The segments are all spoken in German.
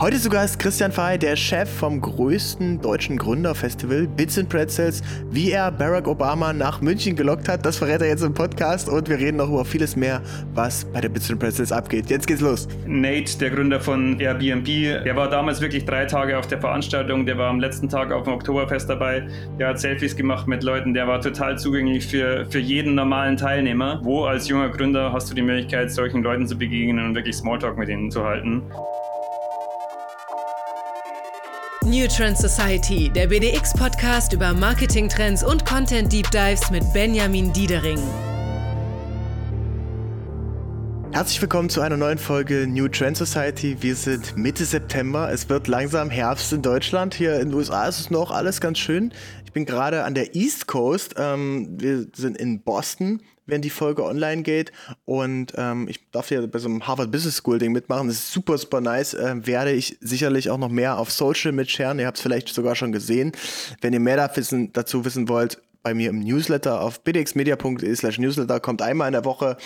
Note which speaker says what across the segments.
Speaker 1: Heute sogar ist Christian Fay, der Chef vom größten deutschen Gründerfestival Bits and Pretzels. Wie er Barack Obama nach München gelockt hat, das verrät er jetzt im Podcast und wir reden noch über vieles mehr, was bei der Bits and Pretzels abgeht. Jetzt geht's los.
Speaker 2: Nate, der Gründer von Airbnb, der war damals wirklich drei Tage auf der Veranstaltung, der war am letzten Tag auf dem Oktoberfest dabei, der hat Selfies gemacht mit Leuten, der war total zugänglich für, für jeden normalen Teilnehmer. Wo als junger Gründer hast du die Möglichkeit, solchen Leuten zu begegnen und wirklich Smalltalk mit ihnen zu halten?
Speaker 3: New Trend Society, der BDX-Podcast über Marketing-Trends und Content-Deep Dives mit Benjamin Diedering.
Speaker 1: Herzlich willkommen zu einer neuen Folge New Trend Society. Wir sind Mitte September. Es wird langsam Herbst in Deutschland. Hier in den USA ist es noch alles ganz schön. Ich bin gerade an der East Coast. Ähm, wir sind in Boston wenn die Folge online geht. Und ähm, ich darf ja bei so einem Harvard Business School Ding mitmachen. Das ist super, super nice. Ähm, werde ich sicherlich auch noch mehr auf Social mitscheren. Ihr habt es vielleicht sogar schon gesehen. Wenn ihr mehr dazu wissen wollt, bei mir im Newsletter auf bdxmedia.de slash newsletter kommt einmal in der Woche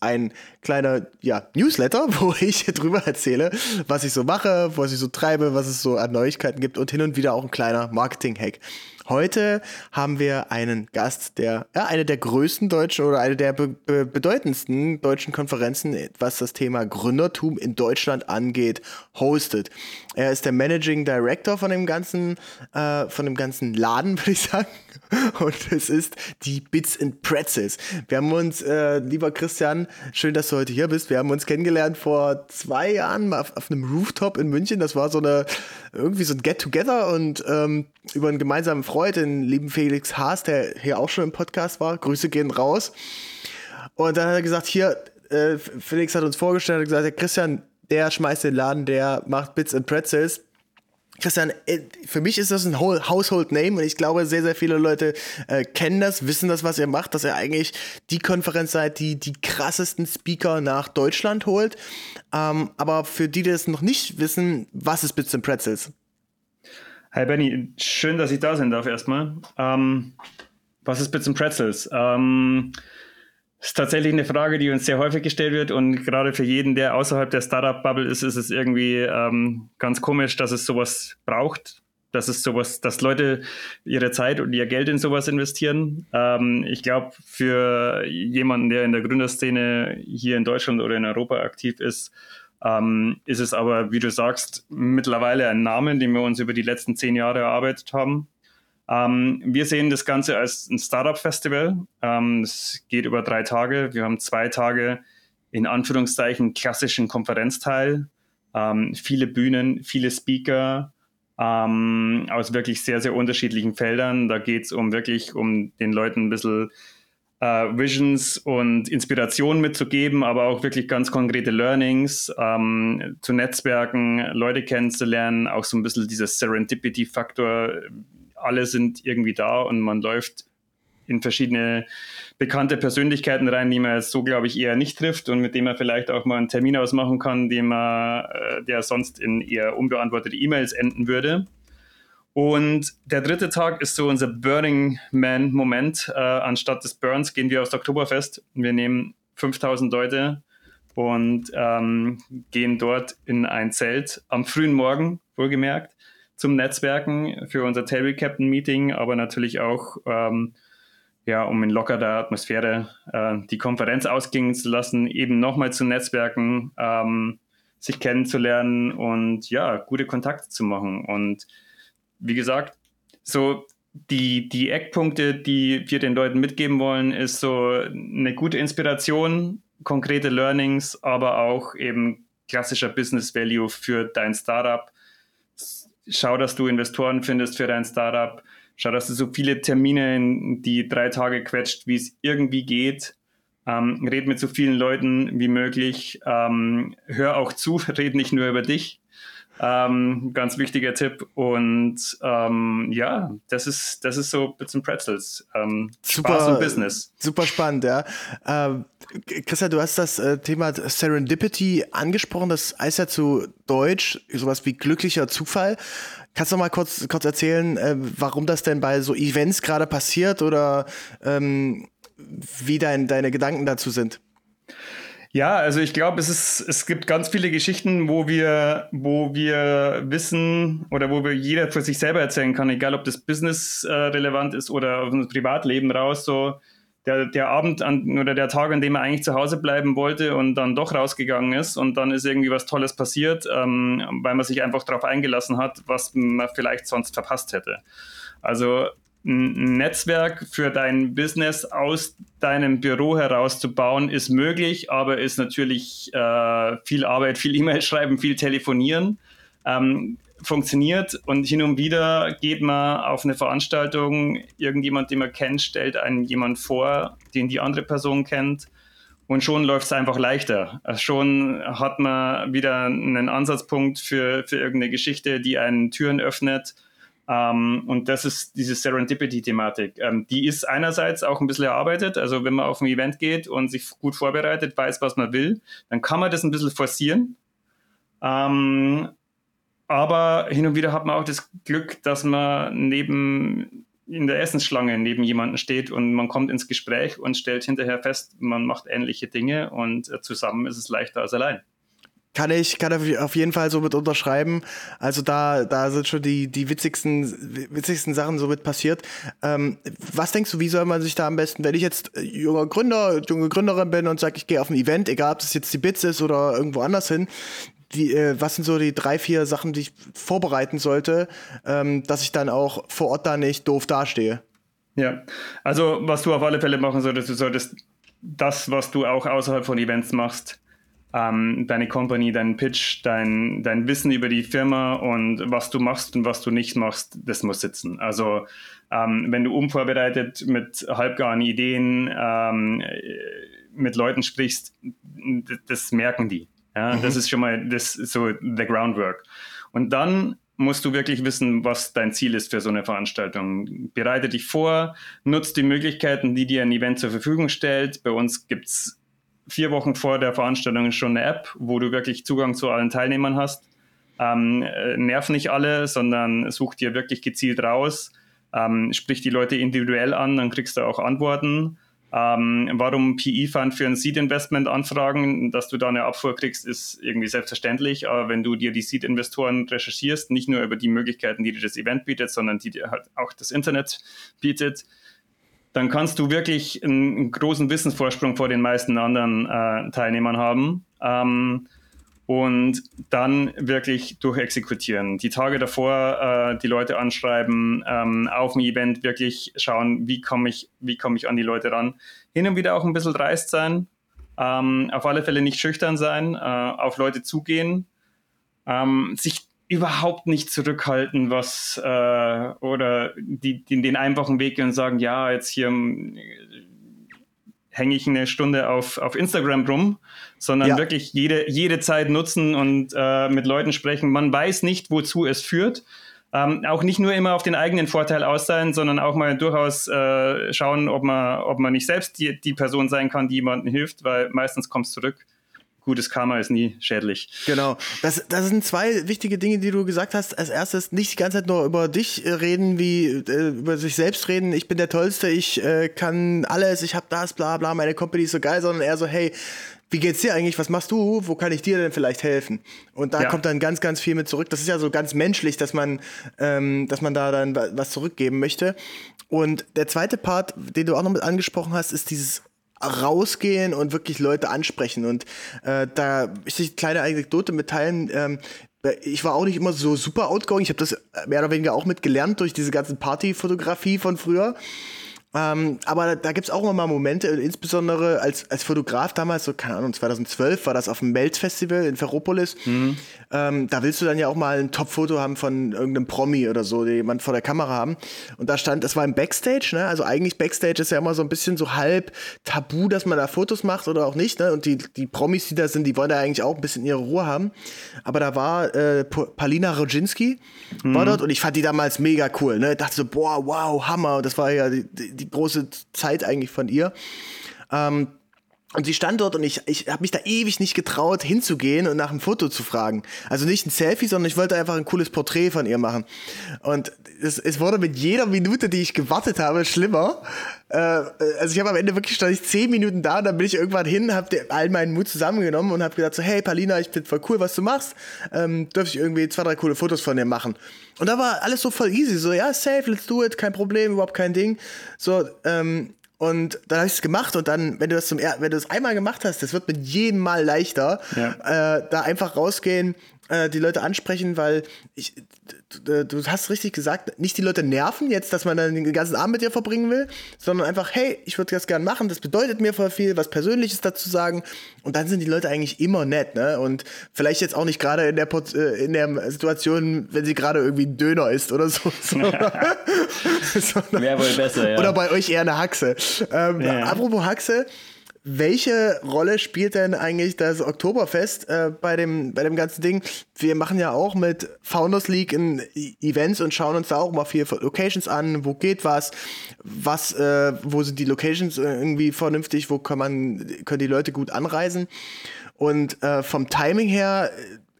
Speaker 1: ein kleiner ja, Newsletter, wo ich drüber erzähle, was ich so mache, was ich so treibe, was es so an Neuigkeiten gibt und hin und wieder auch ein kleiner Marketing-Hack. Heute haben wir einen Gast, der ja, eine der größten deutschen oder eine der be be bedeutendsten deutschen Konferenzen, was das Thema Gründertum in Deutschland angeht, hostet. Er ist der Managing Director von dem ganzen, äh, von dem ganzen Laden, würde ich sagen. Und es ist die Bits and Pretzels. Wir haben uns, äh, lieber Christian, schön, dass du heute hier bist. Wir haben uns kennengelernt vor zwei Jahren auf, auf einem Rooftop in München. Das war so eine irgendwie so ein Get-Together und ähm, über einen gemeinsamen Freund, den lieben Felix Haas, der hier auch schon im Podcast war. Grüße gehen raus. Und dann hat er gesagt, hier, äh, Felix hat uns vorgestellt, hat gesagt, der Christian, der schmeißt den Laden, der macht Bits and Pretzels. Christian, äh, für mich ist das ein Household Name und ich glaube, sehr, sehr viele Leute äh, kennen das, wissen das, was ihr macht, dass ihr eigentlich die Konferenz seid, die die krassesten Speaker nach Deutschland holt. Ähm, aber für die, die das noch nicht wissen, was ist Bits and Pretzels?
Speaker 2: Hi Benny, schön, dass ich da sein darf erstmal. Ähm, was ist Bits and Pretzels? Ähm, ist tatsächlich eine Frage, die uns sehr häufig gestellt wird und gerade für jeden, der außerhalb der Startup-Bubble ist, ist es irgendwie ähm, ganz komisch, dass es sowas braucht, dass es sowas, dass Leute ihre Zeit und ihr Geld in sowas investieren. Ähm, ich glaube, für jemanden, der in der Gründerszene hier in Deutschland oder in Europa aktiv ist, ähm, ist es aber, wie du sagst, mittlerweile ein Name, den wir uns über die letzten zehn Jahre erarbeitet haben. Ähm, wir sehen das Ganze als ein Startup-Festival. Ähm, es geht über drei Tage. Wir haben zwei Tage in Anführungszeichen klassischen Konferenzteil, ähm, viele Bühnen, viele Speaker ähm, aus wirklich sehr, sehr unterschiedlichen Feldern. Da geht es um wirklich um den Leuten ein bisschen äh, Visions und Inspirationen mitzugeben, aber auch wirklich ganz konkrete Learnings, ähm, zu Netzwerken, Leute kennenzulernen, auch so ein bisschen dieser Serendipity-Faktor alle sind irgendwie da und man läuft in verschiedene bekannte Persönlichkeiten rein, die man jetzt so, glaube ich, eher nicht trifft und mit dem man vielleicht auch mal einen Termin ausmachen kann, den man, äh, der sonst in eher unbeantwortete E-Mails enden würde. Und der dritte Tag ist so unser Burning Man-Moment. Äh, anstatt des Burns gehen wir aufs Oktoberfest. Wir nehmen 5000 Leute und ähm, gehen dort in ein Zelt am frühen Morgen, wohlgemerkt, zum Netzwerken für unser Table Captain Meeting, aber natürlich auch, ähm, ja, um in lockerer Atmosphäre äh, die Konferenz ausgehen zu lassen, eben nochmal zu Netzwerken, ähm, sich kennenzulernen und ja, gute Kontakte zu machen. Und wie gesagt, so die, die Eckpunkte, die wir den Leuten mitgeben wollen, ist so eine gute Inspiration, konkrete Learnings, aber auch eben klassischer Business Value für dein Startup schau, dass du Investoren findest für dein Startup. Schau, dass du so viele Termine in die drei Tage quetscht, wie es irgendwie geht. Ähm, red mit so vielen Leuten wie möglich. Ähm, hör auch zu, red nicht nur über dich. Ähm, ganz wichtiger Tipp. Und ähm, ja, das ist, das ist so Bits and Pretzels. Ähm, super, Spaß und Business.
Speaker 1: Super spannend, ja. Ähm, Christian, du hast das äh, Thema Serendipity angesprochen. Das heißt ja zu Deutsch sowas wie glücklicher Zufall. Kannst du mal kurz, kurz erzählen, äh, warum das denn bei so Events gerade passiert oder ähm, wie dein, deine Gedanken dazu sind?
Speaker 2: Ja, also ich glaube, es ist, es gibt ganz viele Geschichten, wo wir, wo wir wissen oder wo wir jeder für sich selber erzählen kann, egal ob das Business äh, relevant ist oder auf das Privatleben raus, so der, der Abend an, oder der Tag, an dem er eigentlich zu Hause bleiben wollte und dann doch rausgegangen ist und dann ist irgendwie was Tolles passiert, ähm, weil man sich einfach darauf eingelassen hat, was man vielleicht sonst verpasst hätte. Also ein Netzwerk für dein Business aus deinem Büro herauszubauen, ist möglich, aber ist natürlich äh, viel Arbeit, viel E-Mail schreiben, viel telefonieren. Ähm, funktioniert und hin und wieder geht man auf eine Veranstaltung, irgendjemand, den man kennt, stellt einen jemand vor, den die andere Person kennt und schon läuft es einfach leichter. Also schon hat man wieder einen Ansatzpunkt für, für irgendeine Geschichte, die einen Türen öffnet ähm, und das ist diese Serendipity-Thematik. Ähm, die ist einerseits auch ein bisschen erarbeitet. Also wenn man auf ein Event geht und sich gut vorbereitet, weiß, was man will, dann kann man das ein bisschen forcieren. Ähm, aber hin und wieder hat man auch das Glück, dass man neben in der Essensschlange neben jemanden steht und man kommt ins Gespräch und stellt hinterher fest, man macht ähnliche Dinge und äh, zusammen ist es leichter als allein.
Speaker 1: Kann ich, kann auf jeden Fall so mit unterschreiben. Also da, da sind schon die, die witzigsten, witzigsten Sachen so mit passiert. Ähm, was denkst du, wie soll man sich da am besten, wenn ich jetzt junger Gründer, junge Gründerin bin und sage, ich gehe auf ein Event, egal ob das jetzt die Bits ist oder irgendwo anders hin, die, äh, was sind so die drei, vier Sachen, die ich vorbereiten sollte, ähm, dass ich dann auch vor Ort da nicht doof dastehe?
Speaker 2: Ja, also was du auf alle Fälle machen solltest, du solltest das, was du auch außerhalb von Events machst, ähm, deine Company, deinen Pitch, dein, dein Wissen über die Firma und was du machst und was du nicht machst, das muss sitzen. Also ähm, wenn du unvorbereitet mit halbgaren Ideen ähm, mit Leuten sprichst, das merken die. Ja, mhm. Das ist schon mal das so the groundwork. Und dann musst du wirklich wissen, was dein Ziel ist für so eine Veranstaltung. Bereite dich vor, nutze die Möglichkeiten, die dir ein Event zur Verfügung stellt. Bei uns gibt es vier Wochen vor der Veranstaltung schon eine App, wo du wirklich Zugang zu allen Teilnehmern hast. Ähm, äh, nerv nicht alle, sondern such dir wirklich gezielt raus. Ähm, sprich die Leute individuell an, dann kriegst du auch Antworten. Ähm, warum PE-Fund für ein Seed-Investment anfragen, dass du da eine Abfuhr kriegst, ist irgendwie selbstverständlich. Aber wenn du dir die Seed-Investoren recherchierst, nicht nur über die Möglichkeiten, die dir das Event bietet, sondern die dir halt auch das Internet bietet, dann kannst du wirklich einen, einen großen Wissensvorsprung vor den meisten anderen äh, Teilnehmern haben. Ähm, und dann wirklich durchexekutieren. Die Tage davor äh, die Leute anschreiben, ähm, auf dem Event wirklich schauen, wie komme ich, wie komme ich an die Leute ran. Hin und wieder auch ein bisschen dreist sein, ähm, auf alle Fälle nicht schüchtern sein, äh, auf Leute zugehen, ähm, sich überhaupt nicht zurückhalten, was äh, oder die, die, den einfachen Weg gehen und sagen, ja, jetzt hier äh, hänge ich eine Stunde auf, auf Instagram rum, sondern ja. wirklich jede, jede Zeit nutzen und äh, mit Leuten sprechen. Man weiß nicht, wozu es führt. Ähm, auch nicht nur immer auf den eigenen Vorteil aus sein, sondern auch mal durchaus äh, schauen, ob man, ob man nicht selbst die, die Person sein kann, die jemandem hilft, weil meistens kommt es zurück gutes Karma ist nie schädlich.
Speaker 1: Genau. Das, das sind zwei wichtige Dinge, die du gesagt hast. Als erstes nicht die ganze Zeit nur über dich äh, reden, wie äh, über sich selbst reden. Ich bin der Tollste, ich äh, kann alles, ich habe das, bla bla, meine Company ist so geil, sondern eher so, hey, wie geht's dir eigentlich? Was machst du? Wo kann ich dir denn vielleicht helfen? Und da ja. kommt dann ganz, ganz viel mit zurück. Das ist ja so ganz menschlich, dass man, ähm, dass man da dann was zurückgeben möchte. Und der zweite Part, den du auch noch mit angesprochen hast, ist dieses rausgehen und wirklich Leute ansprechen. Und äh, da ist eine kleine Anekdote mitteilen. Ähm, ich war auch nicht immer so super outgoing. Ich habe das mehr oder weniger auch mitgelernt durch diese ganzen Partyfotografie von früher. Ähm, aber da gibt es auch immer mal Momente, insbesondere als, als Fotograf damals, so, keine Ahnung, 2012 war das auf dem Melz Festival in Ferropolis. Mhm. Ähm, da willst du dann ja auch mal ein Top-Foto haben von irgendeinem Promi oder so, den jemand vor der Kamera haben. Und da stand, das war im Backstage, ne? Also eigentlich Backstage ist ja immer so ein bisschen so halb tabu, dass man da Fotos macht oder auch nicht, ne? Und die, die Promis, die da sind, die wollen da eigentlich auch ein bisschen ihre Ruhe haben. Aber da war äh, Palina Rodzinski, mhm. war dort und ich fand die damals mega cool, ne? Ich dachte so, boah, wow, Hammer. Und das war ja die, die große Zeit eigentlich von ihr. Ähm, Und sie stand dort und ich, ich habe mich da ewig nicht getraut, hinzugehen und nach einem Foto zu fragen. Also nicht ein Selfie, sondern ich wollte einfach ein cooles Porträt von ihr machen. Und es, es wurde mit jeder Minute, die ich gewartet habe, schlimmer. Äh, also ich habe am Ende wirklich stand ich zehn Minuten da und dann bin ich irgendwann hin, habe all meinen Mut zusammengenommen und habe gesagt so, hey Palina, ich finde voll cool, was du machst. Ähm, dürfte ich irgendwie zwei, drei coole Fotos von dir machen. Und da war alles so voll easy, so ja, safe, let's do it, kein Problem, überhaupt kein Ding. So, ähm, und dann habe ich es gemacht und dann, wenn du das zum wenn du es einmal gemacht hast, das wird mit jedem Mal leichter, ja. äh, da einfach rausgehen, äh, die Leute ansprechen, weil ich, du, du, hast richtig gesagt, nicht die Leute nerven jetzt, dass man dann den ganzen Abend mit dir verbringen will, sondern einfach, hey, ich würde das gerne machen, das bedeutet mir voll viel, was Persönliches dazu sagen. Und dann sind die Leute eigentlich immer nett, ne? Und vielleicht jetzt auch nicht gerade in der äh, in der Situation, wenn sie gerade irgendwie ein Döner ist oder so.
Speaker 2: Wäre wohl besser, ja.
Speaker 1: Oder bei euch eher eine Haxe. Ähm, ja. Apropos Haxe, welche Rolle spielt denn eigentlich das Oktoberfest äh, bei, dem, bei dem ganzen Ding? Wir machen ja auch mit Founders League in Events und schauen uns da auch mal viel Locations an. Wo geht was? Was, äh, wo sind die Locations irgendwie vernünftig? Wo kann man, können die Leute gut anreisen? Und äh, vom Timing her,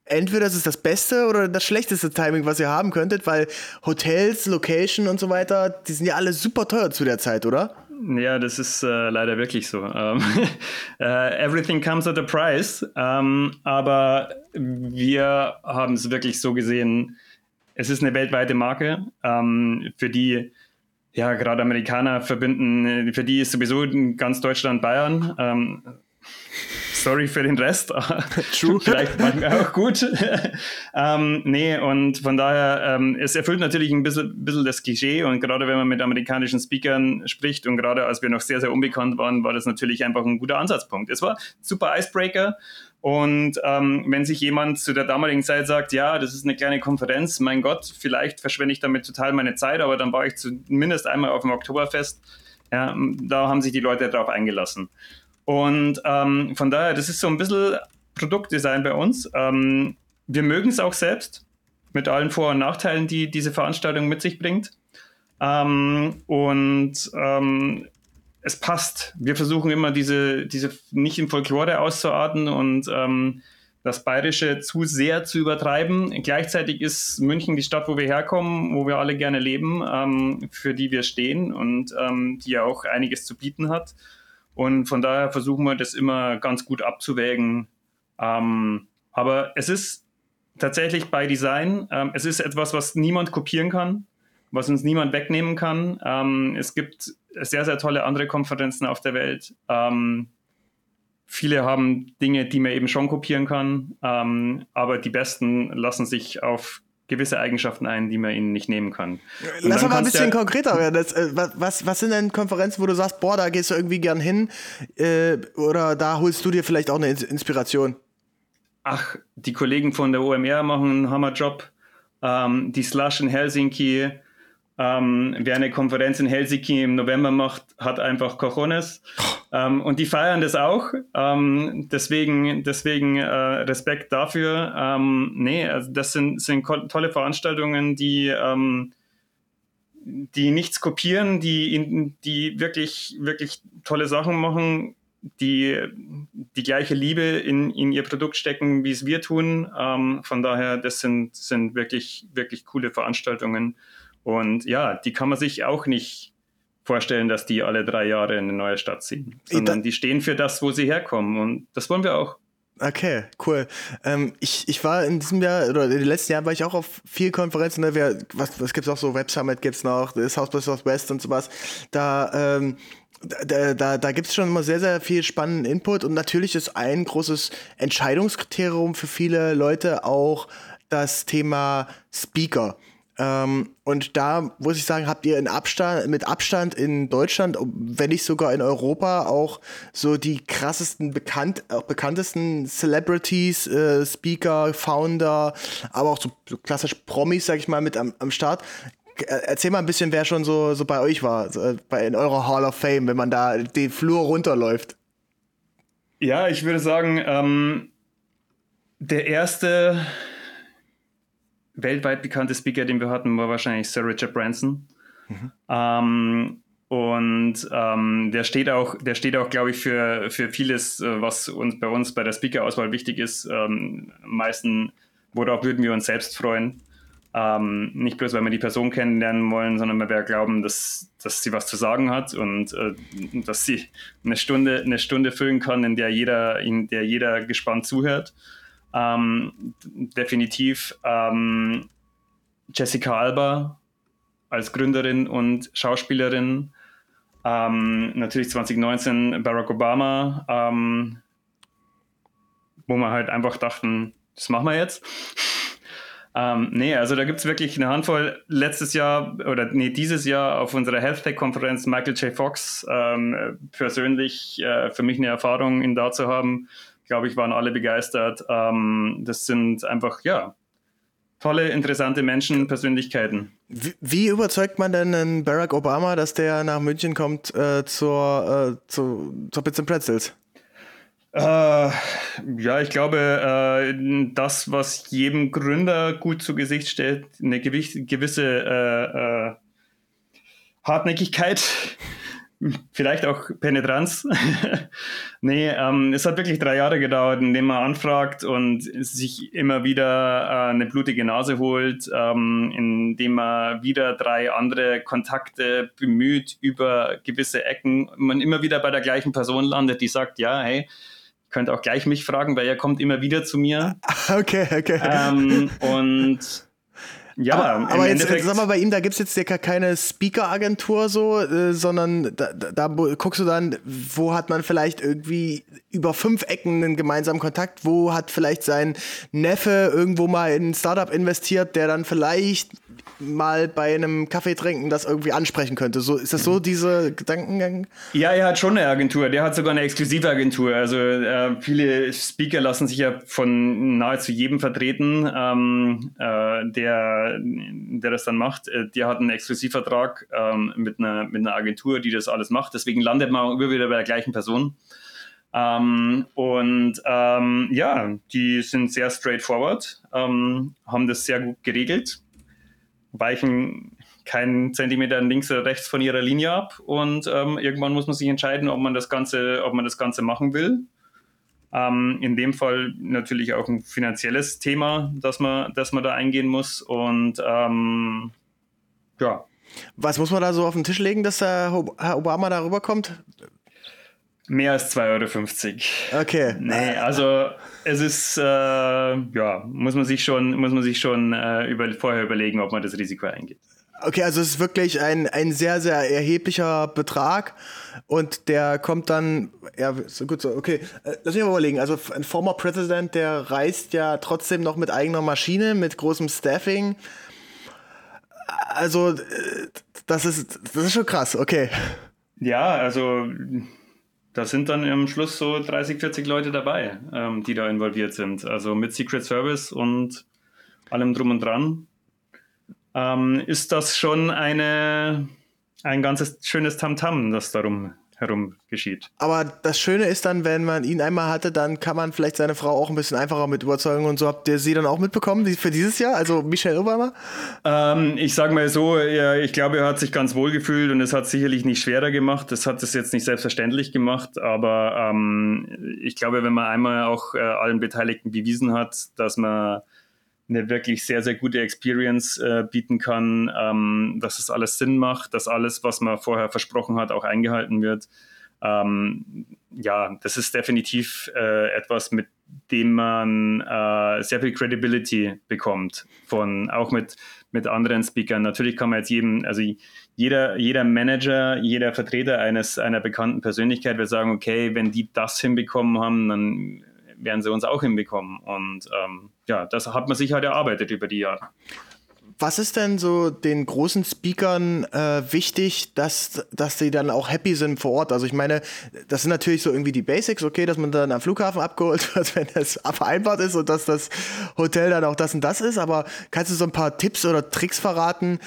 Speaker 1: entweder ist das beste oder das schlechteste Timing, was ihr haben könntet, weil Hotels, Location und so weiter, die sind ja alle super teuer zu der Zeit, oder?
Speaker 2: Ja, das ist äh, leider wirklich so. Ähm, äh, everything comes at a price. Ähm, aber wir haben es wirklich so gesehen, es ist eine weltweite Marke, ähm, für die ja gerade Amerikaner verbinden, für die ist sowieso ganz Deutschland Bayern. Sorry für den Rest. True. Vielleicht manchmal auch gut. ähm, nee, und von daher, ähm, es erfüllt natürlich ein bisschen, bisschen das Klischee und gerade wenn man mit amerikanischen Speakern spricht und gerade als wir noch sehr, sehr unbekannt waren, war das natürlich einfach ein guter Ansatzpunkt. Es war super Icebreaker und ähm, wenn sich jemand zu der damaligen Zeit sagt, ja, das ist eine kleine Konferenz, mein Gott, vielleicht verschwende ich damit total meine Zeit, aber dann war ich zumindest einmal auf dem Oktoberfest. Ja, da haben sich die Leute darauf eingelassen. Und ähm, von daher, das ist so ein bisschen Produktdesign bei uns. Ähm, wir mögen es auch selbst mit allen Vor- und Nachteilen, die diese Veranstaltung mit sich bringt. Ähm, und ähm, es passt. Wir versuchen immer diese, diese nicht in Folklore auszuarten und ähm, das Bayerische zu sehr zu übertreiben. Gleichzeitig ist München die Stadt, wo wir herkommen, wo wir alle gerne leben, ähm, für die wir stehen und ähm, die ja auch einiges zu bieten hat. Und von daher versuchen wir das immer ganz gut abzuwägen. Ähm, aber es ist tatsächlich bei Design, ähm, es ist etwas, was niemand kopieren kann, was uns niemand wegnehmen kann. Ähm, es gibt sehr, sehr tolle andere Konferenzen auf der Welt. Ähm, viele haben Dinge, die man eben schon kopieren kann, ähm, aber die besten lassen sich auf gewisse Eigenschaften ein, die man ihnen nicht nehmen kann.
Speaker 1: Und Lass mal ein bisschen konkreter werden. Das, äh, was, was sind denn Konferenzen, wo du sagst, boah, da gehst du irgendwie gern hin äh, oder da holst du dir vielleicht auch eine Inspiration?
Speaker 2: Ach, die Kollegen von der OMR machen einen Hammerjob. Ähm, die Slush in Helsinki, ähm, wer eine Konferenz in Helsinki im November macht, hat einfach Cojones. Ähm, und die feiern das auch. Ähm, deswegen deswegen äh, Respekt dafür. Ähm, nee, also das sind, sind tolle Veranstaltungen, die, ähm, die nichts kopieren, die, die wirklich, wirklich tolle Sachen machen, die die gleiche Liebe in, in ihr Produkt stecken, wie es wir tun. Ähm, von daher, das sind, sind wirklich, wirklich coole Veranstaltungen. Und ja, die kann man sich auch nicht vorstellen, dass die alle drei Jahre in eine neue Stadt ziehen, sondern die stehen für das, wo sie herkommen. Und das wollen wir auch.
Speaker 1: Okay, cool. Ähm, ich, ich war in diesem Jahr oder in den letzten Jahren war ich auch auf vielen Konferenzen. Ne? Wir, was, was gibt's auch so? Web Summit gibt's noch, das House by Southwest und sowas. Da, ähm, da, da, da gibt es schon immer sehr, sehr viel spannenden Input und natürlich ist ein großes Entscheidungskriterium für viele Leute auch das Thema Speaker. Ähm, und da muss ich sagen, habt ihr in Abstand, mit Abstand in Deutschland, wenn nicht sogar in Europa, auch so die krassesten, bekannt, auch bekanntesten Celebrities, äh, Speaker, Founder, aber auch so, so klassisch Promis, sag ich mal, mit am, am Start. Erzähl mal ein bisschen, wer schon so, so bei euch war, so, bei, in eurer Hall of Fame, wenn man da den Flur runterläuft.
Speaker 2: Ja, ich würde sagen, ähm, der erste weltweit bekannte Speaker, den wir hatten, war wahrscheinlich Sir Richard Branson. Mhm. Ähm, Und ähm, der steht auch, der steht auch, glaube ich, für, für vieles, äh, was uns bei uns bei der Speaker-Auswahl wichtig ist. Ähm, am meisten, worauf würden wir uns selbst freuen. Ähm, nicht bloß, weil wir die Person kennenlernen wollen, sondern weil wir glauben, dass, dass sie was zu sagen hat und äh, dass sie eine Stunde, eine Stunde füllen kann, in der jeder, in der jeder gespannt zuhört. Ähm, definitiv ähm, Jessica Alba als Gründerin und Schauspielerin. Ähm, natürlich 2019 Barack Obama, ähm, wo wir halt einfach dachten, das machen wir jetzt. Ähm, nee, also da gibt es wirklich eine Handvoll. Letztes Jahr oder nee, dieses Jahr auf unserer Health Tech-Konferenz Michael J. Fox ähm, persönlich äh, für mich eine Erfahrung, ihn da zu haben. Glaube ich, waren alle begeistert. Ähm, das sind einfach, ja, tolle, interessante Menschen, Persönlichkeiten.
Speaker 1: Wie, wie, überzeugt man denn einen Barack Obama, dass der nach München kommt äh, zur, äh, zu, zur Pizza Pretzels?
Speaker 2: Äh, ja, ich glaube, äh, das, was jedem Gründer gut zu Gesicht stellt, eine gewisse äh, äh, Hartnäckigkeit, vielleicht auch Penetranz. nee, ähm, es hat wirklich drei Jahre gedauert, indem man anfragt und sich immer wieder äh, eine blutige Nase holt, ähm, indem man wieder drei andere Kontakte bemüht über gewisse Ecken, man immer wieder bei der gleichen Person landet, die sagt, ja, hey, könnt auch gleich mich fragen, weil er kommt immer wieder zu mir.
Speaker 1: Okay, okay.
Speaker 2: Ähm, und ja,
Speaker 1: aber, aber jetzt, jetzt sag mal, bei ihm, da gibt es jetzt ja keine Speaker-Agentur so, äh, sondern da, da, guckst du dann, wo hat man vielleicht irgendwie über fünf Ecken einen gemeinsamen Kontakt, wo hat vielleicht sein Neffe irgendwo mal in ein Startup investiert, der dann vielleicht mal bei einem Kaffee trinken das irgendwie ansprechen könnte. So, ist das so diese Gedankengang?
Speaker 2: Ja, er hat schon eine Agentur. Der hat sogar eine exklusive Agentur. Also äh, viele Speaker lassen sich ja von nahezu jedem vertreten, ähm, äh, der, der das dann macht. Äh, der hat einen Exklusivvertrag ähm, mit, einer, mit einer Agentur, die das alles macht. Deswegen landet man immer wieder bei der gleichen Person. Ähm, und ähm, ja, die sind sehr straightforward, ähm, haben das sehr gut geregelt weichen keinen Zentimeter links oder rechts von ihrer Linie ab und ähm, irgendwann muss man sich entscheiden, ob man das Ganze, ob man das Ganze machen will. Ähm, in dem Fall natürlich auch ein finanzielles Thema, das man, das man da eingehen muss und ähm, ja.
Speaker 1: Was muss man da so auf den Tisch legen, dass der Herr Obama da rüberkommt?
Speaker 2: Mehr als 2,50
Speaker 1: Euro. Okay.
Speaker 2: Nee, also es ist, äh, ja, muss man sich schon, muss man sich schon äh, über, vorher überlegen, ob man das Risiko eingeht.
Speaker 1: Okay, also es ist wirklich ein, ein sehr, sehr erheblicher Betrag und der kommt dann, ja, so gut so, okay, äh, lass mich mal überlegen, also ein former President, der reist ja trotzdem noch mit eigener Maschine, mit großem Staffing. Also, äh, das ist, das ist schon krass, okay.
Speaker 2: Ja, also da sind dann am Schluss so 30, 40 Leute dabei, ähm, die da involviert sind. Also mit Secret Service und allem drum und dran. Ähm, ist das schon eine, ein ganzes schönes Tamtam, -Tam, das darum herum geschieht.
Speaker 1: Aber das Schöne ist dann, wenn man ihn einmal hatte, dann kann man vielleicht seine Frau auch ein bisschen einfacher mit überzeugen und so. Habt ihr sie dann auch mitbekommen für dieses Jahr, also Michelle Obama?
Speaker 2: Ähm, ich sage mal so, ja, ich glaube, er hat sich ganz wohl gefühlt und es hat sicherlich nicht schwerer gemacht. Das hat es jetzt nicht selbstverständlich gemacht, aber ähm, ich glaube, wenn man einmal auch äh, allen Beteiligten bewiesen hat, dass man eine wirklich sehr, sehr gute Experience äh, bieten kann, ähm, dass es alles Sinn macht, dass alles, was man vorher versprochen hat, auch eingehalten wird. Ähm, ja, das ist definitiv äh, etwas, mit dem man äh, sehr viel Credibility bekommt, von auch mit, mit anderen Speakern. Natürlich kann man jetzt jedem, also jeder, jeder Manager, jeder Vertreter eines einer bekannten Persönlichkeit wird sagen, okay, wenn die das hinbekommen haben, dann werden sie uns auch hinbekommen. Und ähm, ja, das hat man sich halt erarbeitet über die Jahre.
Speaker 1: Was ist denn so den großen Speakern äh, wichtig, dass, dass sie dann auch happy sind vor Ort? Also ich meine, das sind natürlich so irgendwie die Basics, okay, dass man dann am Flughafen abgeholt wird, wenn das vereinbart ist und dass das Hotel dann auch das und das ist. Aber kannst du so ein paar Tipps oder Tricks verraten,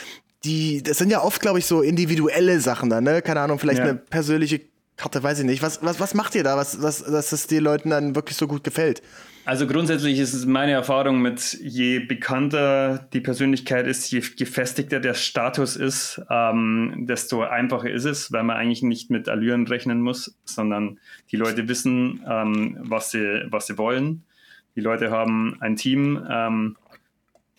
Speaker 1: die, das sind ja oft, glaube ich, so individuelle Sachen dann, ne? Keine Ahnung, vielleicht ja. eine persönliche Karte, weiß ich nicht. Was, was, was macht ihr da, was, was, dass es den Leuten dann wirklich so gut gefällt?
Speaker 2: Also grundsätzlich ist es meine Erfahrung mit, je bekannter die Persönlichkeit ist, je gefestigter der Status ist, ähm, desto einfacher ist es, weil man eigentlich nicht mit Allüren rechnen muss, sondern die Leute wissen, ähm, was, sie, was sie wollen. Die Leute haben ein Team, ähm,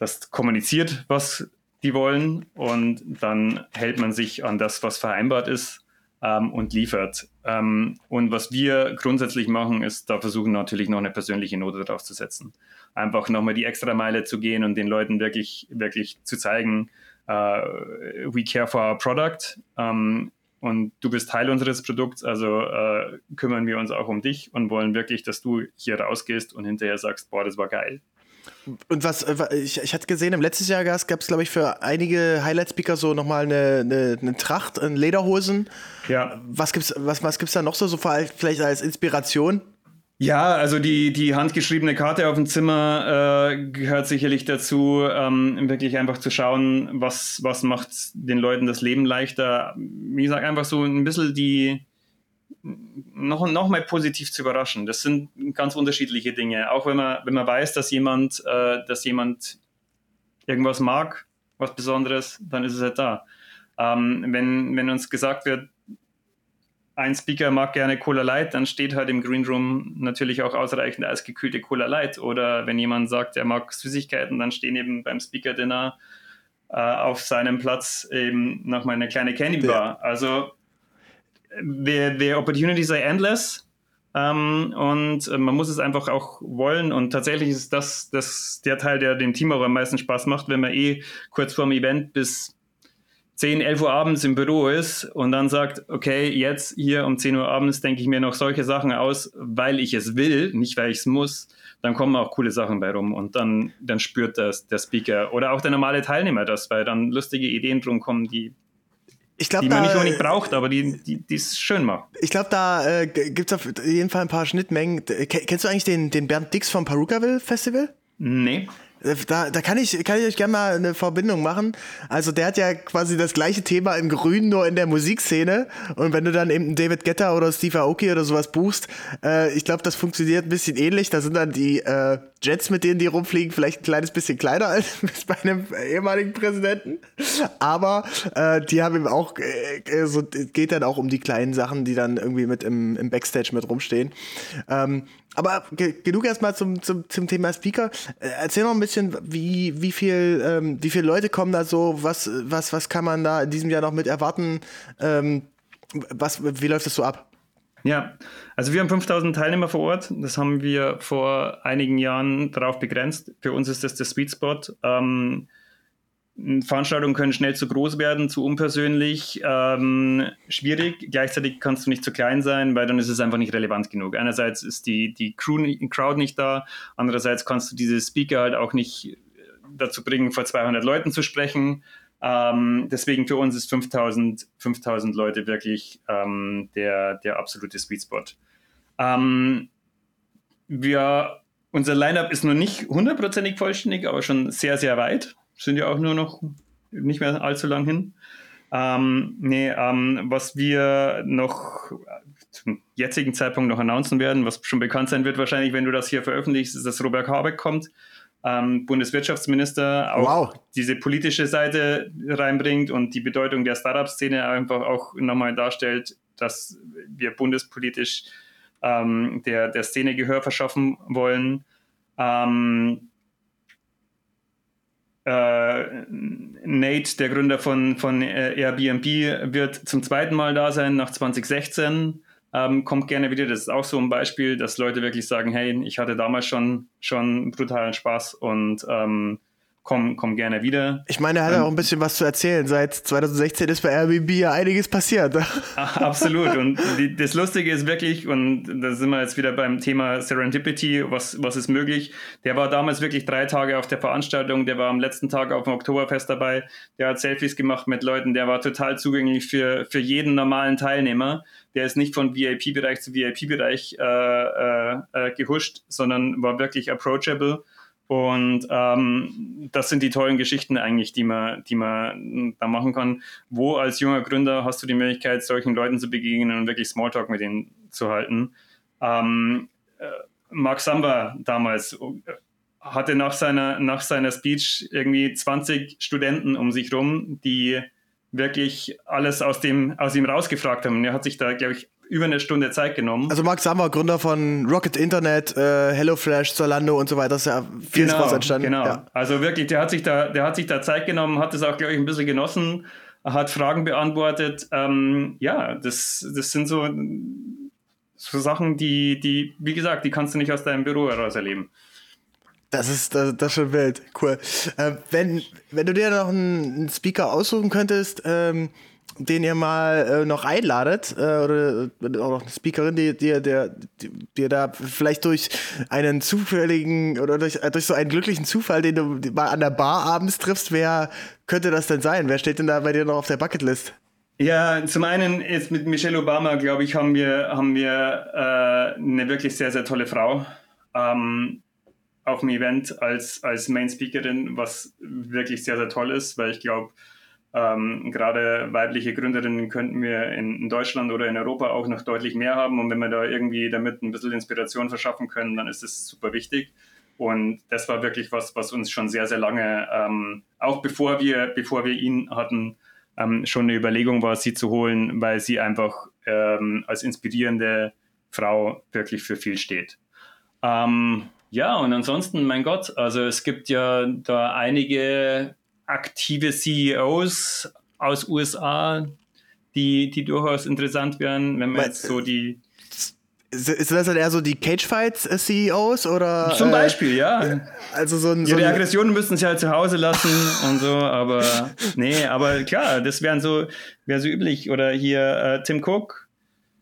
Speaker 2: das kommuniziert, was die wollen und dann hält man sich an das, was vereinbart ist ähm, und liefert. Ähm, und was wir grundsätzlich machen, ist, da versuchen natürlich noch eine persönliche Note drauf zu setzen. Einfach nochmal die extra Meile zu gehen und den Leuten wirklich, wirklich zu zeigen, uh, we care for our product. Ähm, und du bist Teil unseres Produkts, also uh, kümmern wir uns auch um dich und wollen wirklich, dass du hier rausgehst und hinterher sagst, boah, das war geil.
Speaker 1: Und was, äh, ich, ich hatte gesehen, im letzten Jahr gab es, glaube ich, für einige Highlight-Speaker so nochmal eine, eine, eine Tracht in Lederhosen. Ja. Was gibt's, was, was gibt's da noch so, so vielleicht als Inspiration?
Speaker 2: Ja, also die, die handgeschriebene Karte auf dem Zimmer äh, gehört sicherlich dazu, ähm, wirklich einfach zu schauen, was, was macht den Leuten das Leben leichter. Wie gesagt, einfach so ein bisschen die, noch, noch mal positiv zu überraschen. Das sind ganz unterschiedliche Dinge. Auch wenn man, wenn man weiß, dass jemand, äh, dass jemand irgendwas mag, was Besonderes, dann ist es halt da. Ähm, wenn, wenn uns gesagt wird, ein Speaker mag gerne Cola Light, dann steht halt im Green Room natürlich auch ausreichend eisgekühlte Cola Light. Oder wenn jemand sagt, er mag Süßigkeiten, dann stehen eben beim Speaker Dinner äh, auf seinem Platz eben nochmal eine kleine Candy Bar. Ja. Also the, the opportunities are endless. Ähm, und äh, man muss es einfach auch wollen. Und tatsächlich ist das, das der Teil, der dem Team auch am meisten Spaß macht, wenn man eh kurz vorm Event bis 10, 11 Uhr abends im Büro ist und dann sagt, okay, jetzt hier um 10 Uhr abends denke ich mir noch solche Sachen aus, weil ich es will, nicht weil ich es muss, dann kommen auch coole Sachen bei rum und dann, dann spürt das der Speaker oder auch der normale Teilnehmer das, weil dann lustige Ideen drum kommen, die ich glaub, die man da, nicht unbedingt braucht, aber die, die, die es schön macht.
Speaker 1: Ich glaube, da äh, gibt es auf jeden Fall ein paar Schnittmengen. Kennst du eigentlich den, den Bernd Dix vom Perukaville Festival?
Speaker 2: Nee.
Speaker 1: Da, da kann ich, kann ich euch gerne mal eine Verbindung machen. Also der hat ja quasi das gleiche Thema in Grün, nur in der Musikszene. Und wenn du dann eben David Guetta oder Steve Aoki oder sowas buchst, äh, ich glaube, das funktioniert ein bisschen ähnlich. Da sind dann die äh, Jets, mit denen die rumfliegen, vielleicht ein kleines bisschen kleiner als bei einem ehemaligen Präsidenten. Aber äh, die haben eben auch, äh, so geht dann auch um die kleinen Sachen, die dann irgendwie mit im, im Backstage mit rumstehen. Ähm, aber genug erstmal zum, zum, zum Thema Speaker. Äh, erzähl noch ein bisschen, wie, wie, viel, ähm, wie viele Leute kommen da so? Was, was, was kann man da in diesem Jahr noch mit erwarten? Ähm, was, wie läuft das so ab?
Speaker 2: Ja, also wir haben 5000 Teilnehmer vor Ort. Das haben wir vor einigen Jahren darauf begrenzt. Für uns ist das der Sweet Spot. Ähm, Veranstaltungen können schnell zu groß werden, zu unpersönlich, ähm, schwierig. Gleichzeitig kannst du nicht zu klein sein, weil dann ist es einfach nicht relevant genug. Einerseits ist die, die Crew, Crowd nicht da, andererseits kannst du diese Speaker halt auch nicht dazu bringen, vor 200 Leuten zu sprechen. Ähm, deswegen für uns ist 5000, 5000 Leute wirklich ähm, der, der absolute Sweet Spot. Ähm, wir, unser Lineup ist noch nicht hundertprozentig vollständig, aber schon sehr, sehr weit sind ja auch nur noch nicht mehr allzu lang hin. Ähm, nee, ähm, was wir noch zum jetzigen Zeitpunkt noch announcen werden, was schon bekannt sein wird wahrscheinlich, wenn du das hier veröffentlichst, ist, dass Robert Habeck kommt, ähm, Bundeswirtschaftsminister, auch wow. diese politische Seite reinbringt und die Bedeutung der Startup-Szene einfach auch nochmal darstellt, dass wir bundespolitisch ähm, der, der Szene Gehör verschaffen wollen. Ähm, äh, Nate, der Gründer von, von äh, Airbnb, wird zum zweiten Mal da sein nach 2016. Ähm, kommt gerne wieder. Das ist auch so ein Beispiel, dass Leute wirklich sagen, hey, ich hatte damals schon, schon brutalen Spaß und ähm, komm, komm gerne wieder.
Speaker 1: Ich meine, er hat ähm, auch ein bisschen was zu erzählen. Seit 2016 ist bei Airbnb ja einiges passiert.
Speaker 2: Absolut. Und die, das Lustige ist wirklich, und da sind wir jetzt wieder beim Thema Serendipity, was, was ist möglich. Der war damals wirklich drei Tage auf der Veranstaltung, der war am letzten Tag auf dem Oktoberfest dabei, der hat Selfies gemacht mit Leuten, der war total zugänglich für, für jeden normalen Teilnehmer. Der ist nicht von VIP-Bereich zu VIP-Bereich äh, äh, äh, gehuscht, sondern war wirklich approachable. Und ähm, das sind die tollen Geschichten eigentlich, die man, die man da machen kann. Wo als junger Gründer hast du die Möglichkeit, solchen Leuten zu begegnen und wirklich Smalltalk mit ihnen zu halten. Ähm, äh, Mark Samba damals hatte nach seiner, nach seiner Speech irgendwie 20 Studenten um sich rum, die wirklich alles aus, dem, aus ihm rausgefragt haben. Und er hat sich da, glaube ich, über eine Stunde Zeit genommen.
Speaker 1: Also Mark Samba, Gründer von Rocket Internet, äh, HelloFlash, Zalando und so weiter, ist ja viel
Speaker 2: genau,
Speaker 1: Spaß entstanden.
Speaker 2: Genau,
Speaker 1: ja.
Speaker 2: also wirklich, der hat sich da, der hat sich da Zeit genommen, hat das auch, glaube ich, ein bisschen genossen, hat Fragen beantwortet. Ähm, ja, das, das sind so, so Sachen, die, die, wie gesagt, die kannst du nicht aus deinem Büro heraus erleben.
Speaker 1: Das ist, das, das ist schon wild. Cool. Äh, wenn, wenn du dir noch einen, einen Speaker aussuchen könntest, ähm, den ihr mal äh, noch einladet, äh, oder auch noch eine Speakerin, die dir die, die, da vielleicht durch einen zufälligen oder durch, äh, durch so einen glücklichen Zufall, den du mal an der Bar abends triffst, wer könnte das denn sein? Wer steht denn da bei dir noch auf der Bucketlist?
Speaker 2: Ja, zum einen jetzt mit Michelle Obama, glaube ich, haben wir, haben wir äh, eine wirklich sehr, sehr tolle Frau. Ähm, auf dem Event als, als Main Speakerin, was wirklich sehr, sehr toll ist, weil ich glaube, ähm, gerade weibliche Gründerinnen könnten wir in, Deutschland oder in Europa auch noch deutlich mehr haben. Und wenn wir da irgendwie damit ein bisschen Inspiration verschaffen können, dann ist das super wichtig. Und das war wirklich was, was uns schon sehr, sehr lange, ähm, auch bevor wir, bevor wir ihn hatten, ähm, schon eine Überlegung war, sie zu holen, weil sie einfach ähm, als inspirierende Frau wirklich für viel steht. Ähm, ja, und ansonsten, mein Gott, also es gibt ja da einige aktive CEOs aus USA, die, die durchaus interessant wären, wenn man jetzt so die.
Speaker 1: Ist das dann eher so die Cagefights-CEOs oder?
Speaker 2: Zum Beispiel, äh, ja.
Speaker 1: Also so ein.
Speaker 2: So Ihre Aggressionen müssten sie halt zu Hause lassen und so, aber nee, aber klar, das wären so, wäre so üblich. Oder hier äh, Tim Cook,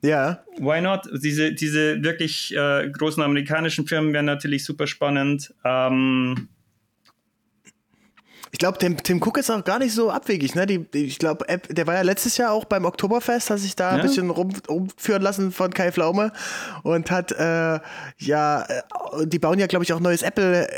Speaker 1: ja.
Speaker 2: Why not? Diese, diese wirklich äh, großen amerikanischen Firmen wären natürlich super spannend. Ähm,
Speaker 1: ich glaube, Tim, Tim Cook ist auch gar nicht so abwegig. Ne? Die, die, ich glaube, der war ja letztes Jahr auch beim Oktoberfest, hat sich da ja. ein bisschen rum, rumführen lassen von Kai Pflaume und hat, äh, ja, äh, die bauen ja, glaube ich, auch neues Apple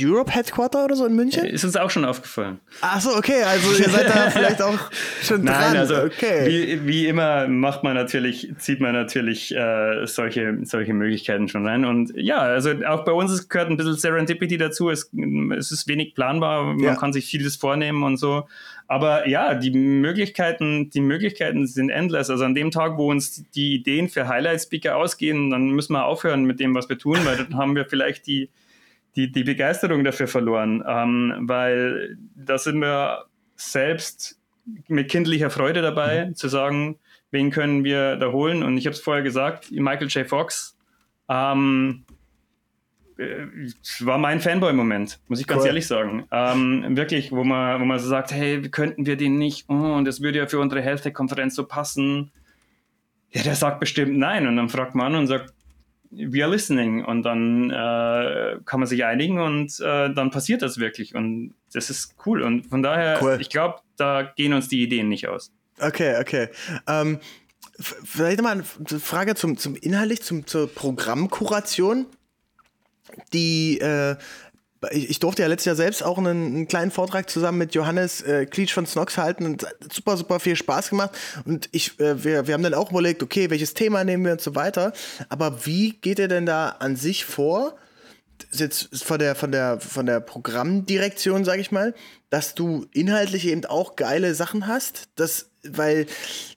Speaker 1: Europe Headquarter oder so in München?
Speaker 2: Ist uns auch schon aufgefallen.
Speaker 1: Ach so, okay, also ihr seid da vielleicht auch schon dran. Nein, also
Speaker 2: okay. wie, wie immer macht man natürlich, zieht man natürlich äh, solche, solche Möglichkeiten schon rein. Und ja, also auch bei uns gehört ein bisschen Serendipity dazu. Es, es ist wenig planbar, man ja. kann sich vieles vornehmen und so. Aber ja, die Möglichkeiten, die Möglichkeiten sind endless. Also an dem Tag, wo uns die Ideen für Highlight Speaker ausgehen, dann müssen wir aufhören mit dem, was wir tun, weil dann haben wir vielleicht die die, die Begeisterung dafür verloren, ähm, weil da sind wir selbst mit kindlicher Freude dabei, mhm. zu sagen, wen können wir da holen. Und ich habe es vorher gesagt, Michael J. Fox ähm, äh, war mein Fanboy-Moment, muss ich ganz cool. ehrlich sagen. Ähm, wirklich, wo man, wo man so sagt, hey, könnten wir den nicht, oh, und das würde ja für unsere Health-Tech-Konferenz so passen. Ja, der sagt bestimmt nein. Und dann fragt man an und sagt, we are listening und dann äh, kann man sich einigen und äh, dann passiert das wirklich und das ist cool und von daher, cool. ich glaube, da gehen uns die Ideen nicht aus.
Speaker 1: Okay, okay. Ähm, vielleicht nochmal eine Frage zum, zum inhaltlich, zum, zur Programmkuration. Die äh, ich, durfte ja letztes Jahr selbst auch einen, einen kleinen Vortrag zusammen mit Johannes äh, Klitsch von Snox halten und super, super viel Spaß gemacht. Und ich, äh, wir, wir haben dann auch überlegt, okay, welches Thema nehmen wir und so weiter. Aber wie geht ihr denn da an sich vor? Jetzt von der, von der, von der Programmdirektion, sage ich mal, dass du inhaltlich eben auch geile Sachen hast, das, weil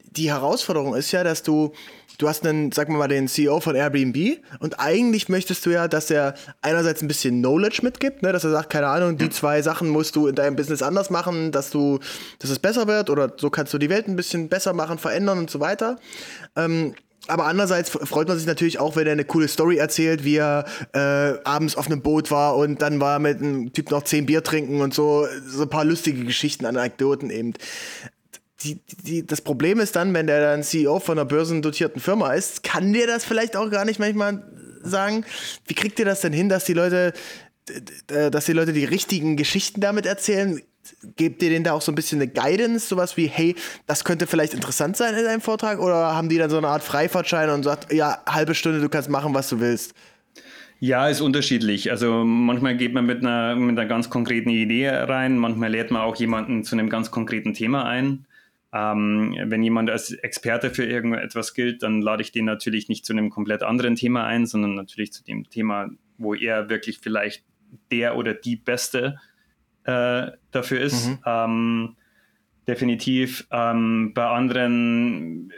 Speaker 1: die Herausforderung ist ja, dass du du hast einen, sag mal, den CEO von Airbnb und eigentlich möchtest du ja, dass er einerseits ein bisschen Knowledge mitgibt, ne, dass er sagt, keine Ahnung, die zwei Sachen musst du in deinem Business anders machen, dass du, dass es besser wird oder so kannst du die Welt ein bisschen besser machen, verändern und so weiter. Ähm, aber andererseits freut man sich natürlich auch, wenn er eine coole Story erzählt, wie er äh, abends auf einem Boot war und dann war mit einem Typ noch zehn Bier trinken und so, so ein paar lustige Geschichten, Anekdoten eben die, die, das Problem ist dann, wenn der dann CEO von einer börsendotierten Firma ist, kann dir das vielleicht auch gar nicht manchmal sagen. Wie kriegt ihr das denn hin, dass die Leute, dass die Leute die richtigen Geschichten damit erzählen? Gebt ihr denen da auch so ein bisschen eine Guidance, sowas wie, hey, das könnte vielleicht interessant sein in deinem Vortrag? Oder haben die dann so eine Art Freifahrtschein und sagt, ja, halbe Stunde, du kannst machen, was du willst?
Speaker 2: Ja, ist unterschiedlich. Also manchmal geht man mit einer, mit einer ganz konkreten Idee rein, manchmal lädt man auch jemanden zu einem ganz konkreten Thema ein. Ähm, wenn jemand als Experte für irgendetwas gilt, dann lade ich den natürlich nicht zu einem komplett anderen Thema ein, sondern natürlich zu dem Thema, wo er wirklich vielleicht der oder die Beste äh, dafür ist. Mhm. Ähm, definitiv. Ähm, bei anderen äh,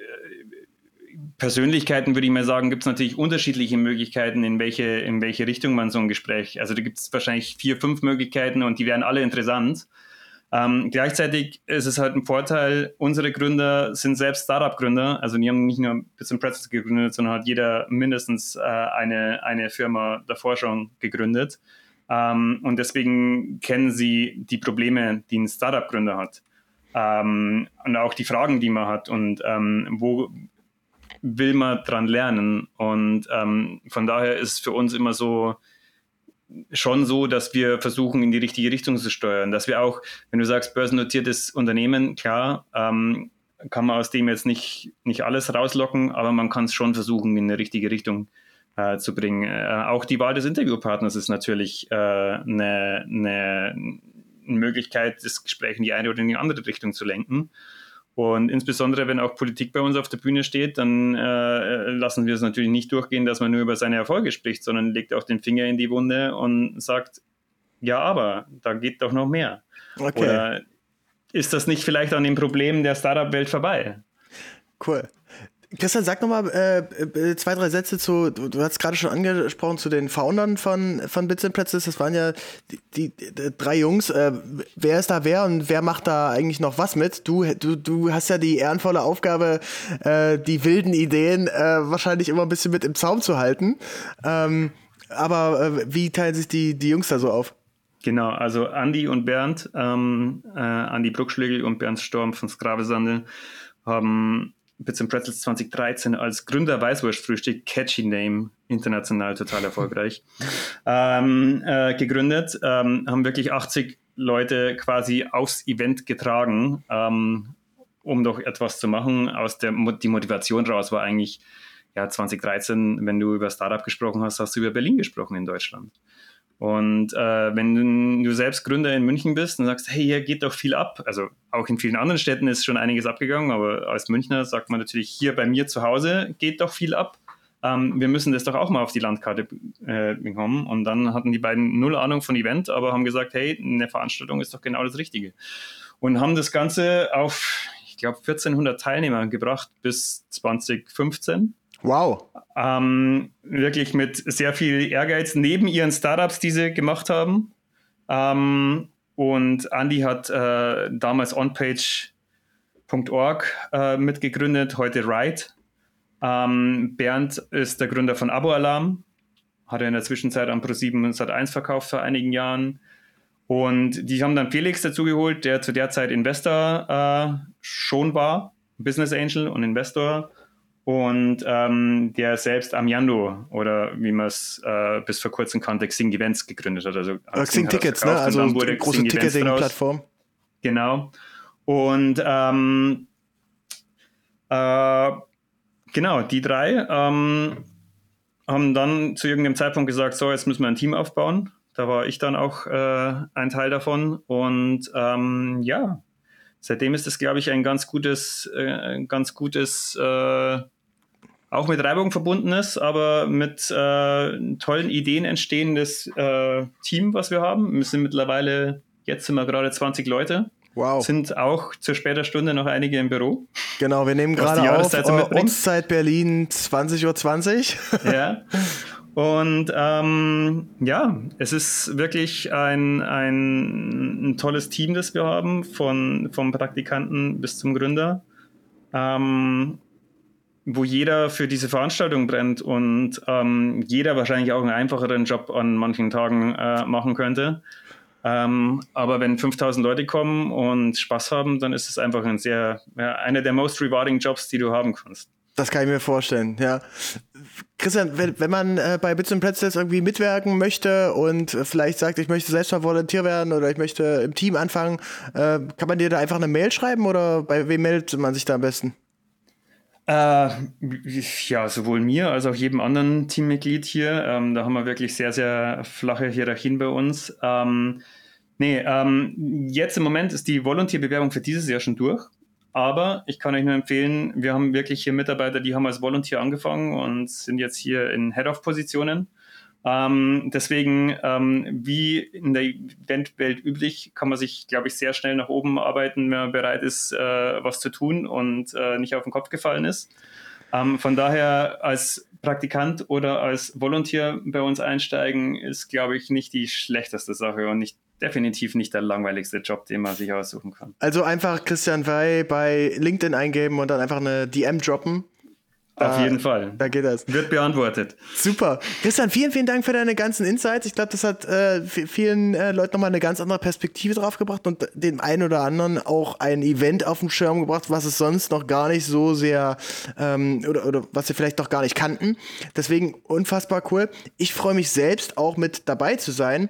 Speaker 2: Persönlichkeiten würde ich mal sagen, gibt es natürlich unterschiedliche Möglichkeiten, in welche, in welche Richtung man so ein Gespräch. Also da gibt es wahrscheinlich vier, fünf Möglichkeiten und die wären alle interessant. Ähm, gleichzeitig ist es halt ein Vorteil, unsere Gründer sind selbst Startup-Gründer, also die haben nicht nur Bits Pretzels gegründet, sondern hat jeder mindestens äh, eine, eine Firma davor schon gegründet. Ähm, und deswegen kennen sie die Probleme, die ein Startup-Gründer hat. Ähm, und auch die Fragen, die man hat und ähm, wo will man dran lernen. Und ähm, von daher ist es für uns immer so, schon so, dass wir versuchen, in die richtige Richtung zu steuern. Dass wir auch, wenn du sagst, börsennotiertes Unternehmen, klar, ähm, kann man aus dem jetzt nicht, nicht alles rauslocken, aber man kann es schon versuchen, in eine richtige Richtung äh, zu bringen. Äh, auch die Wahl des Interviewpartners ist natürlich äh, eine, eine Möglichkeit, das Gespräch in die eine oder in die andere Richtung zu lenken. Und insbesondere, wenn auch Politik bei uns auf der Bühne steht, dann äh, lassen wir es natürlich nicht durchgehen, dass man nur über seine Erfolge spricht, sondern legt auch den Finger in die Wunde und sagt, ja, aber da geht doch noch mehr. Okay. Oder ist das nicht vielleicht an dem Problem der Startup-Welt vorbei?
Speaker 1: Cool. Christian, sag nochmal äh, äh, zwei, drei Sätze zu, du, du hast gerade schon angesprochen, zu den Foundern von, von Bits and Pretzels. Das waren ja die, die, die drei Jungs. Äh, wer ist da wer und wer macht da eigentlich noch was mit? Du, du, du hast ja die ehrenvolle Aufgabe, äh, die wilden Ideen äh, wahrscheinlich immer ein bisschen mit im Zaum zu halten. Ähm, aber äh, wie teilen sich die, die Jungs da so auf?
Speaker 2: Genau, also Andi und Bernd, ähm, äh, Andi Bruckschlegel und Bernd Storm von Skravesandel haben Bits and Pretzels 2013 als Gründer Weißwurstfrühstück, catchy Name, international total erfolgreich, ähm, äh, gegründet. Ähm, haben wirklich 80 Leute quasi aufs Event getragen, ähm, um doch etwas zu machen. Aus der die Motivation raus war eigentlich, ja, 2013, wenn du über Startup gesprochen hast, hast du über Berlin gesprochen in Deutschland. Und äh, wenn du selbst Gründer in München bist und sagst, hey, hier geht doch viel ab, also auch in vielen anderen Städten ist schon einiges abgegangen, aber als Münchner sagt man natürlich, hier bei mir zu Hause geht doch viel ab. Ähm, wir müssen das doch auch mal auf die Landkarte äh, bekommen. Und dann hatten die beiden null Ahnung von Event, aber haben gesagt, hey, eine Veranstaltung ist doch genau das Richtige. Und haben das Ganze auf, ich glaube, 1400 Teilnehmer gebracht bis 2015.
Speaker 1: Wow.
Speaker 2: Ähm, wirklich mit sehr viel Ehrgeiz neben ihren Startups, die sie gemacht haben. Ähm, und Andy hat äh, damals onpage.org äh, mitgegründet, heute Ride. Ähm, Bernd ist der Gründer von Abo Alarm, hat er in der Zwischenzeit an Pro7 und Sat1 verkauft vor einigen Jahren. Und die haben dann Felix dazugeholt, der zu der Zeit Investor äh, schon war, Business Angel und Investor und ähm, der selbst Amiando oder wie man es äh, bis vor kurzem kannte, Xing Events gegründet hat. Also
Speaker 1: Xing Tickets, ne? Also eine große Ticketing-Plattform.
Speaker 2: Genau. Und ähm, äh, genau, die drei ähm, haben dann zu irgendeinem Zeitpunkt gesagt, so, jetzt müssen wir ein Team aufbauen. Da war ich dann auch äh, ein Teil davon. Und ähm, ja, seitdem ist es, glaube ich, ein ganz gutes, äh, ganz gutes äh, auch mit Reibung verbunden ist, aber mit äh, tollen Ideen entstehendes äh, Team, was wir haben. Wir sind mittlerweile, jetzt sind wir gerade 20 Leute. Wow. Sind auch zur später Stunde noch einige im Büro.
Speaker 1: Genau, wir nehmen gerade auf uh, Ortszeit Berlin 20.20 Uhr. 20.
Speaker 2: ja. Und ähm, ja, es ist wirklich ein, ein, ein, tolles Team, das wir haben, von, vom Praktikanten bis zum Gründer. Ähm, wo jeder für diese Veranstaltung brennt und ähm, jeder wahrscheinlich auch einen einfacheren Job an manchen Tagen äh, machen könnte. Ähm, aber wenn 5000 Leute kommen und Spaß haben, dann ist es einfach ein sehr, ja, einer der most rewarding Jobs, die du haben kannst.
Speaker 1: Das kann ich mir vorstellen, ja. Christian, wenn, wenn man äh, bei Bits and Pretzels irgendwie mitwirken möchte und vielleicht sagt, ich möchte selbst mal Volontier werden oder ich möchte im Team anfangen, äh, kann man dir da einfach eine Mail schreiben oder bei wem meldet man sich da am besten?
Speaker 2: Äh, ja, sowohl mir als auch jedem anderen Teammitglied hier. Ähm, da haben wir wirklich sehr, sehr flache Hierarchien bei uns. Ähm, nee, ähm, jetzt im Moment ist die Volunteer-Bewerbung für dieses Jahr schon durch. Aber ich kann euch nur empfehlen, wir haben wirklich hier Mitarbeiter, die haben als Volunteer angefangen und sind jetzt hier in Head-of-Positionen. Ähm, deswegen, ähm, wie in der Eventwelt üblich, kann man sich, glaube ich, sehr schnell nach oben arbeiten, wenn man bereit ist, äh, was zu tun und äh, nicht auf den Kopf gefallen ist. Ähm, von daher als Praktikant oder als Volunteer bei uns einsteigen, ist, glaube ich, nicht die schlechteste Sache und nicht definitiv nicht der langweiligste Job, den man sich aussuchen kann.
Speaker 1: Also einfach Christian Wey bei LinkedIn eingeben und dann einfach eine DM droppen
Speaker 2: auf jeden Fall.
Speaker 1: Da geht das.
Speaker 2: Wird beantwortet.
Speaker 1: Super. Christian, vielen, vielen Dank für deine ganzen Insights. Ich glaube, das hat äh, vielen äh, Leuten nochmal eine ganz andere Perspektive drauf gebracht und dem einen oder anderen auch ein Event auf den Schirm gebracht, was es sonst noch gar nicht so sehr ähm, oder, oder was sie vielleicht noch gar nicht kannten. Deswegen unfassbar cool. Ich freue mich selbst auch mit dabei zu sein.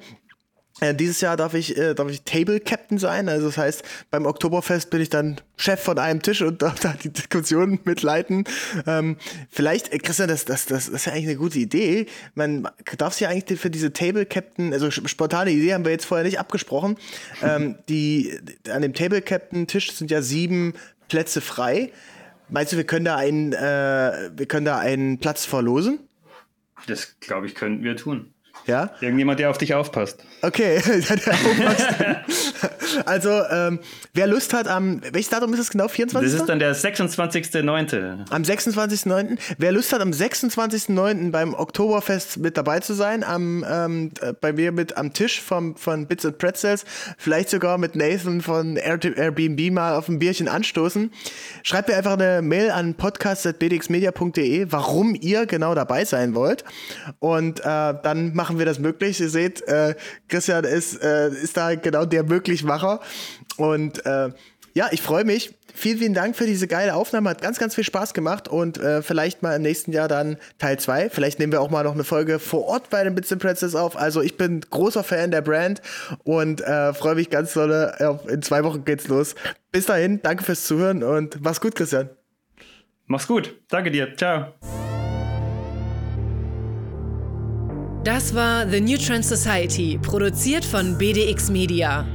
Speaker 1: Äh, dieses Jahr darf ich, äh, darf ich Table Captain sein. Also das heißt, beim Oktoberfest bin ich dann Chef von einem Tisch und darf da die Diskussion mitleiten. Ähm, vielleicht, äh, Christian, das, das, das, das ist ja eigentlich eine gute Idee. Man darf sich ja eigentlich für diese Table Captain, also spontane Idee haben wir jetzt vorher nicht abgesprochen. Ähm, die, an dem Table Captain Tisch sind ja sieben Plätze frei. Meinst du, wir können da einen, äh, wir können da einen Platz verlosen?
Speaker 2: Das glaube ich, könnten wir tun.
Speaker 1: Ja?
Speaker 2: Irgendjemand, der auf dich aufpasst.
Speaker 1: Okay, also, ähm, wer Lust hat, am, welches Datum ist es genau? 24?
Speaker 2: Das ist dann der 26.09.
Speaker 1: Am 26.09. Wer Lust hat, am 26.09. beim Oktoberfest mit dabei zu sein, am, ähm, bei mir mit am Tisch vom, von Bits and Pretzels, vielleicht sogar mit Nathan von Airbnb mal auf ein Bierchen anstoßen, schreibt mir einfach eine Mail an podcast.bdxmedia.de, warum ihr genau dabei sein wollt. Und äh, dann machen machen wir das möglich. Ihr seht, äh, Christian ist, äh, ist da genau der Möglichmacher. Und äh, ja, ich freue mich. Vielen, vielen Dank für diese geile Aufnahme. Hat ganz, ganz viel Spaß gemacht und äh, vielleicht mal im nächsten Jahr dann Teil 2. Vielleicht nehmen wir auch mal noch eine Folge vor Ort bei den Bits and Pretzels auf. Also ich bin großer Fan der Brand und äh, freue mich ganz doll. In zwei Wochen geht's los. Bis dahin, danke fürs Zuhören und mach's gut, Christian.
Speaker 2: Mach's gut. Danke dir. Ciao.
Speaker 3: Das war The New Trend Society, produziert von BDX Media.